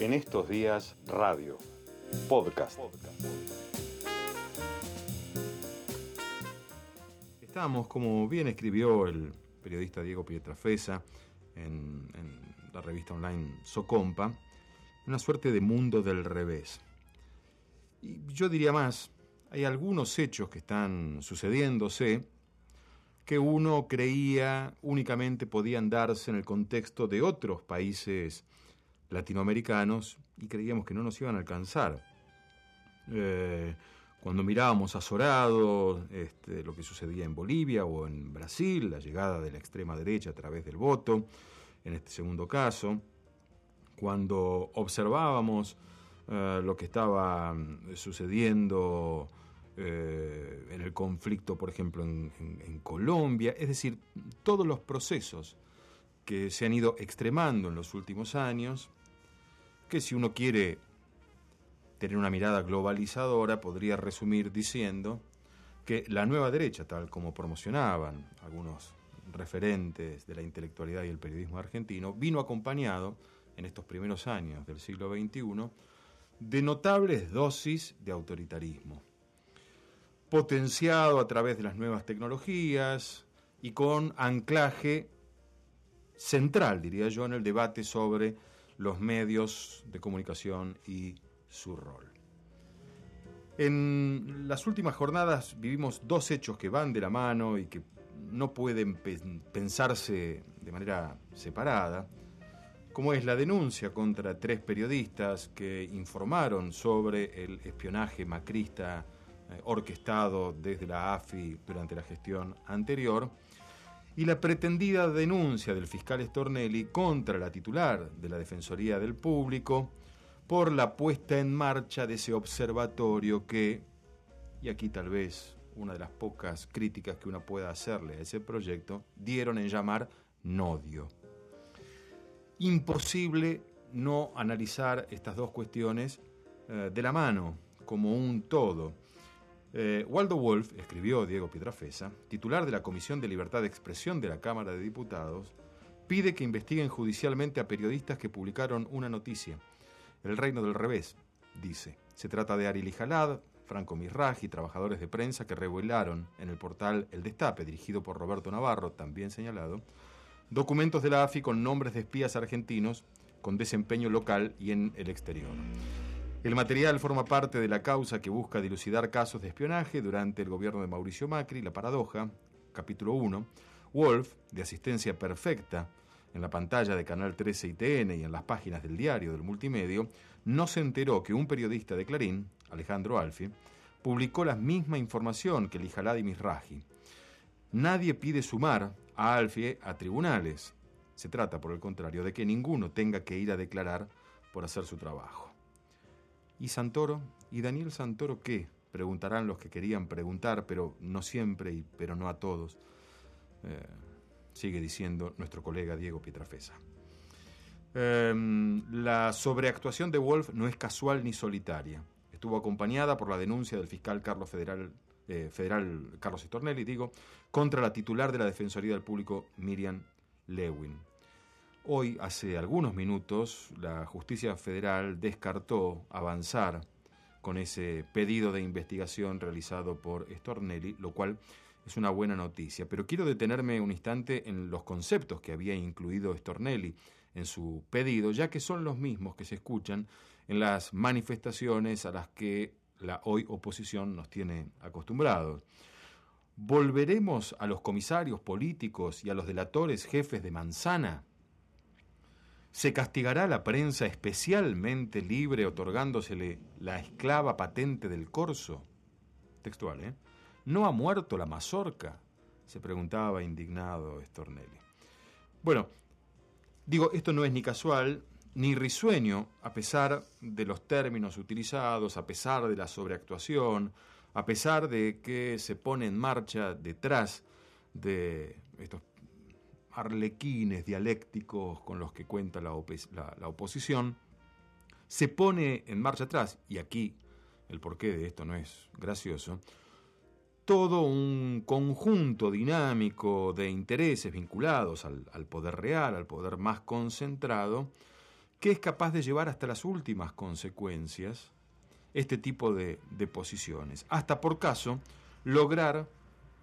En estos días, radio, podcast. Estamos, como bien escribió el periodista Diego Pietrafesa en, en la revista online Socompa, una suerte de mundo del revés. Y yo diría más, hay algunos hechos que están sucediéndose que uno creía únicamente podían darse en el contexto de otros países latinoamericanos y creíamos que no nos iban a alcanzar. Eh, cuando mirábamos azorado este, lo que sucedía en Bolivia o en Brasil, la llegada de la extrema derecha a través del voto, en este segundo caso, cuando observábamos eh, lo que estaba mm, sucediendo eh, en el conflicto, por ejemplo, en, Colombia, es decir, todos los procesos que se han ido extremando en los últimos años, que si uno quiere tener una mirada globalizadora, podría resumir diciendo que la nueva derecha, tal como promocionaban algunos referentes de la intelectualidad y el periodismo argentino, vino acompañado en estos primeros años del siglo XXI de notables dosis de autoritarismo, potenciado a través de las nuevas tecnologías y con anclaje central, diría yo, en el debate sobre los medios de comunicación y su rol. En las últimas jornadas vivimos dos hechos que van de la mano y que no pueden pensarse de manera separada, como es la denuncia contra tres periodistas que informaron sobre el espionaje macrista eh, orquestado desde la AFI durante la gestión anterior, y la pretendida denuncia del fiscal Stornelli contra la titular de la Defensoría del Público por la puesta en marcha de ese observatorio que, y aquí tal vez una de las pocas críticas que uno pueda hacerle a ese proyecto, dieron en llamar Nodio. Imposible no analizar estas dos cuestiones eh, de la mano, como un todo. Eh, Waldo Wolf, escribió Diego Pietrafesa, titular de la Comisión de Libertad de Expresión de la Cámara de Diputados, pide que investiguen judicialmente a periodistas que publicaron una noticia. El reino del revés, dice. Se trata de Ari Jalad, Franco Mirraji, trabajadores de prensa que revelaron en el portal El Destape, dirigido por Roberto Navarro, también señalado, documentos de la AFI con nombres de espías argentinos con desempeño local y en el exterior. El material forma parte de la causa que busca dilucidar casos de espionaje durante el gobierno de Mauricio Macri, La Paradoja, capítulo 1. Wolf, de asistencia perfecta en la pantalla de Canal 13 y TN y en las páginas del diario del multimedio, no se enteró que un periodista de Clarín, Alejandro Alfi, publicó la misma información que Lijalad y Misraji. Nadie pide sumar a Alfie a tribunales. Se trata, por el contrario, de que ninguno tenga que ir a declarar por hacer su trabajo. ¿Y Santoro? ¿Y Daniel Santoro qué? Preguntarán los que querían preguntar, pero no siempre y pero no a todos. Eh, sigue diciendo nuestro colega Diego Pietrafesa. Em, la sobreactuación de Wolf no es casual ni solitaria. Estuvo acompañada por la denuncia del fiscal Carlos Federal, eh, Federal Carlos Estornelli, digo, contra la titular de la Defensoría del Público, Miriam Lewin. Hoy, hace algunos minutos, la justicia federal descartó avanzar con ese pedido de investigación realizado por Stornelli, lo cual es una buena noticia. Pero quiero detenerme un instante en los conceptos que había incluido Stornelli en su pedido, ya que son los mismos que se escuchan en las manifestaciones a las que la hoy oposición nos tiene acostumbrados. ¿Volveremos a los comisarios políticos y a los delatores jefes de manzana? ¿Se castigará a la prensa especialmente libre otorgándosele la esclava patente del corso? Textual, ¿eh? ¿No ha muerto la mazorca? se preguntaba indignado Stornelli. Bueno, digo, esto no es ni casual ni risueño, a pesar de los términos utilizados, a pesar de la sobreactuación, a pesar de que se pone en marcha detrás de estos arlequines dialécticos con los que cuenta la, oposición, se pone en marcha atrás, y aquí el porqué de esto no es gracioso, todo un conjunto dinámico de intereses vinculados al, poder real, al poder más concentrado, que es capaz de llevar hasta las últimas consecuencias este tipo de, de posiciones, hasta por caso lograr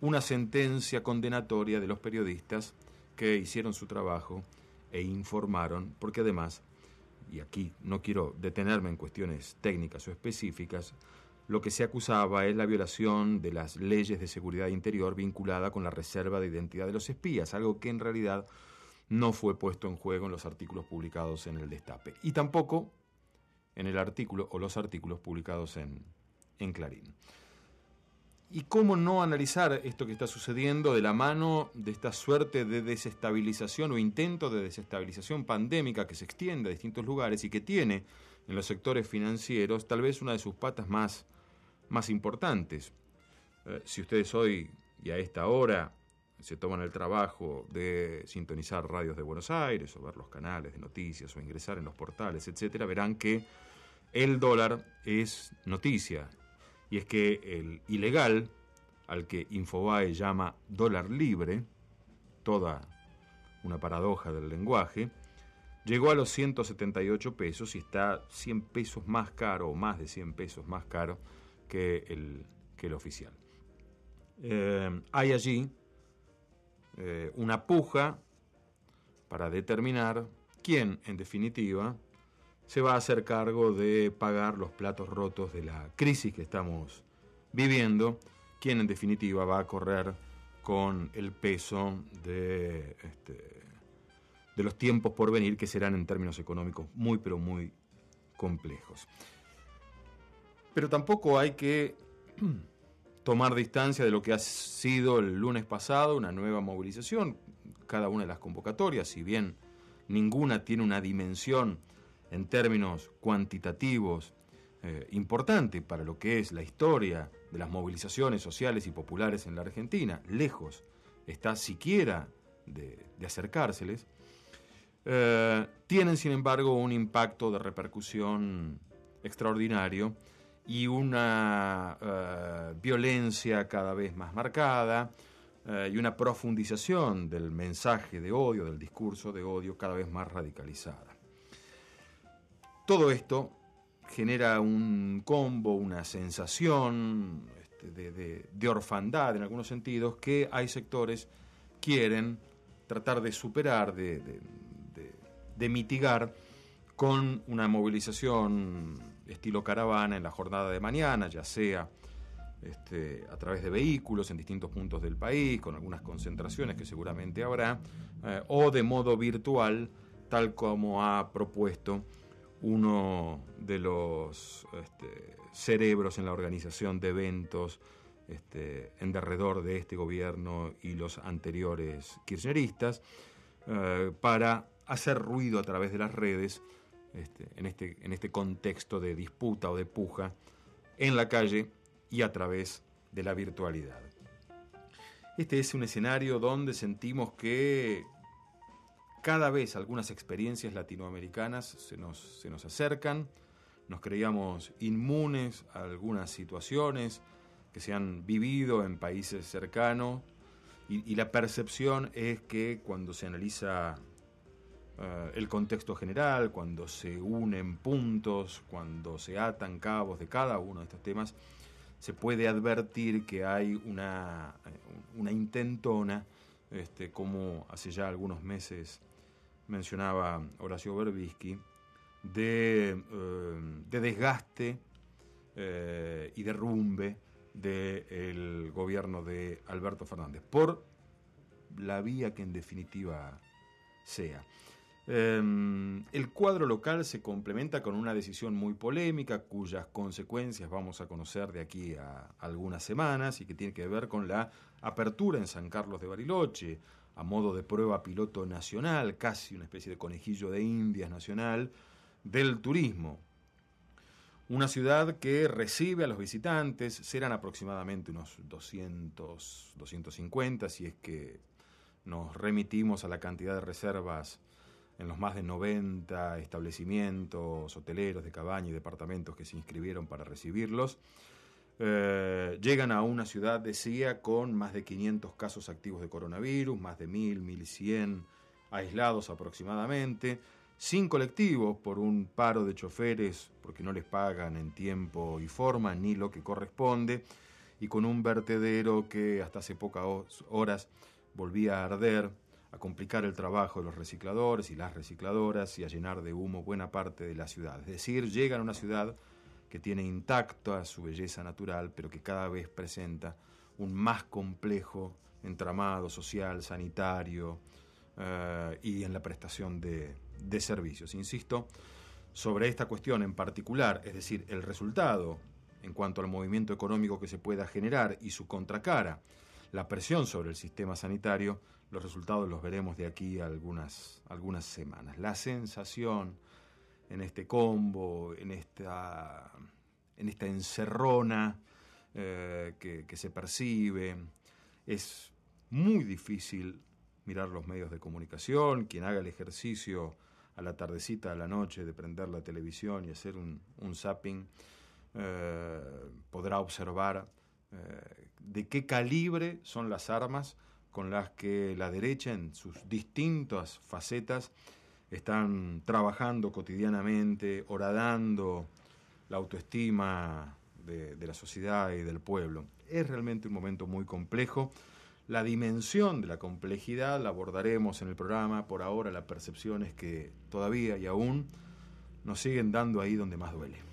una sentencia condenatoria de los periodistas que hicieron su trabajo e informaron, porque además, y aquí no quiero detenerme en cuestiones técnicas o específicas, lo que se acusaba es la violación de las leyes de seguridad interior vinculada con la reserva de identidad de los espías, algo que en realidad no fue puesto en juego en los artículos publicados en el Destape. Y tampoco en el artículo o los artículos publicados en, en Clarín. ¿Y cómo no analizar esto que está sucediendo de la mano de esta suerte de desestabilización o intento de desestabilización pandémica que se extiende a distintos lugares y que tiene en los sectores financieros tal vez una de sus patas más, más importantes? Eh, si ustedes hoy y a esta hora se toman el trabajo de sintonizar radios de Buenos Aires o ver los canales de noticias o ingresar en los portales, etcétera, verán que el dólar es noticia, y es que el ilegal, al que Infobae llama dólar libre, toda una paradoja del lenguaje, llegó a los 178 pesos y está 100 pesos más caro o más de 100 pesos más caro que el, que el oficial. Eh, hay allí eh, una puja para determinar quién, en definitiva, se va a hacer cargo de pagar los platos rotos de la crisis que estamos viviendo, quien en definitiva va a correr con el peso de, este, de los tiempos por venir que serán en términos económicos muy pero muy complejos. Pero tampoco hay que tomar distancia de lo que ha sido el lunes pasado una nueva movilización, cada una de las convocatorias, si bien ninguna tiene una dimensión en términos cuantitativos eh, importante para lo que es la historia de las movilizaciones sociales y populares en la Argentina, lejos está siquiera de, acercárseles, eh, tienen sin embargo un impacto de repercusión extraordinario y una eh, violencia cada vez más marcada y una profundización del mensaje de odio, del discurso de odio cada vez más radicalizada. Todo esto genera un combo, una sensación este, de, orfandad en algunos sentidos que hay sectores quieren tratar de superar, de, mitigar con una movilización estilo caravana en la jornada de mañana, ya sea este, a través de vehículos en distintos puntos del país, con algunas concentraciones que seguramente habrá, eh, o de modo virtual, tal como ha propuesto uno de los este, cerebros en la organización de eventos este, en derredor de este gobierno y los anteriores kirchneristas, eh, para hacer ruido a través de las redes este, en, este, en este contexto de disputa o de puja en la calle y a través de la virtualidad. Este es un escenario donde sentimos que cada vez algunas experiencias latinoamericanas se nos, se nos acercan, nos creíamos inmunes a algunas situaciones que se han vivido en países cercanos. Y, la percepción es que cuando se analiza eh, el contexto general, cuando se unen puntos, cuando se atan cabos de cada uno de estos temas, se puede advertir que hay una, una intentona, este, como hace ya algunos meses mencionaba Horacio Berbisky, de, eh, de desgaste eh, y derrumbe del gobierno de Alberto Fernández, por la vía que en definitiva sea. Em, el cuadro local se complementa con una decisión muy polémica cuyas consecuencias vamos a conocer de aquí a algunas semanas y que tiene que ver con la apertura en San Carlos de Bariloche a modo de prueba piloto nacional, casi una especie de conejillo de indias nacional, del turismo. Una ciudad que recibe a los visitantes, serán aproximadamente unos 200, 250, si es que nos remitimos a la cantidad de reservas en los más de 90 establecimientos hoteleros de cabaña y departamentos que se inscribieron para recibirlos. Eh, llegan a una ciudad, decía, con más de 500 casos activos de coronavirus, más de 1.000, 1.100 aislados aproximadamente, sin colectivos por un paro de choferes porque no les pagan en tiempo y forma ni lo que corresponde, y con un vertedero que hasta hace pocas horas volvía a arder, a complicar el trabajo de los recicladores y las recicladoras y a llenar de humo buena parte de la ciudad. Es decir, llegan a una ciudad que tiene intacta su belleza natural, pero que cada vez presenta un más complejo entramado social, sanitario eh, y en la prestación de, servicios. Insisto, sobre esta cuestión en particular, es decir, el resultado en cuanto al movimiento económico que se pueda generar y su contracara, la presión sobre el sistema sanitario, los resultados los veremos de aquí a algunas, algunas semanas. La sensación en este combo, en esta, en esta encerrona eh, que, se percibe, es muy difícil mirar los medios de comunicación, quien haga el ejercicio a la tardecita, a la noche, de prender la televisión y hacer un, un zapping, eh, podrá observar eh, de qué calibre son las armas con las que la derecha en sus distintas facetas están trabajando cotidianamente, horadando la autoestima de, de, la sociedad y del pueblo. Es realmente un momento muy complejo. La dimensión de la complejidad la abordaremos en el programa. Por ahora la percepción es que todavía y aún nos siguen dando ahí donde más duele.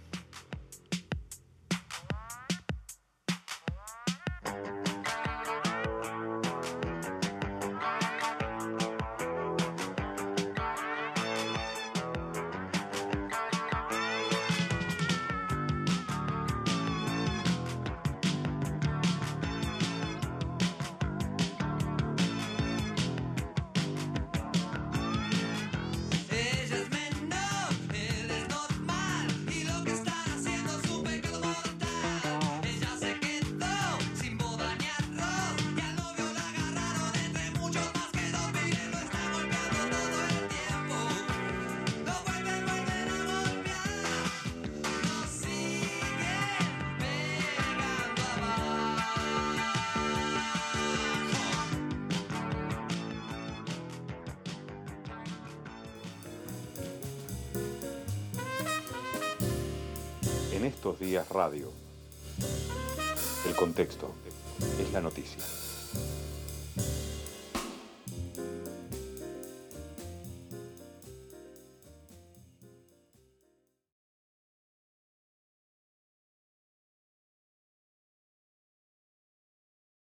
Estos días radio, el contexto es la noticia.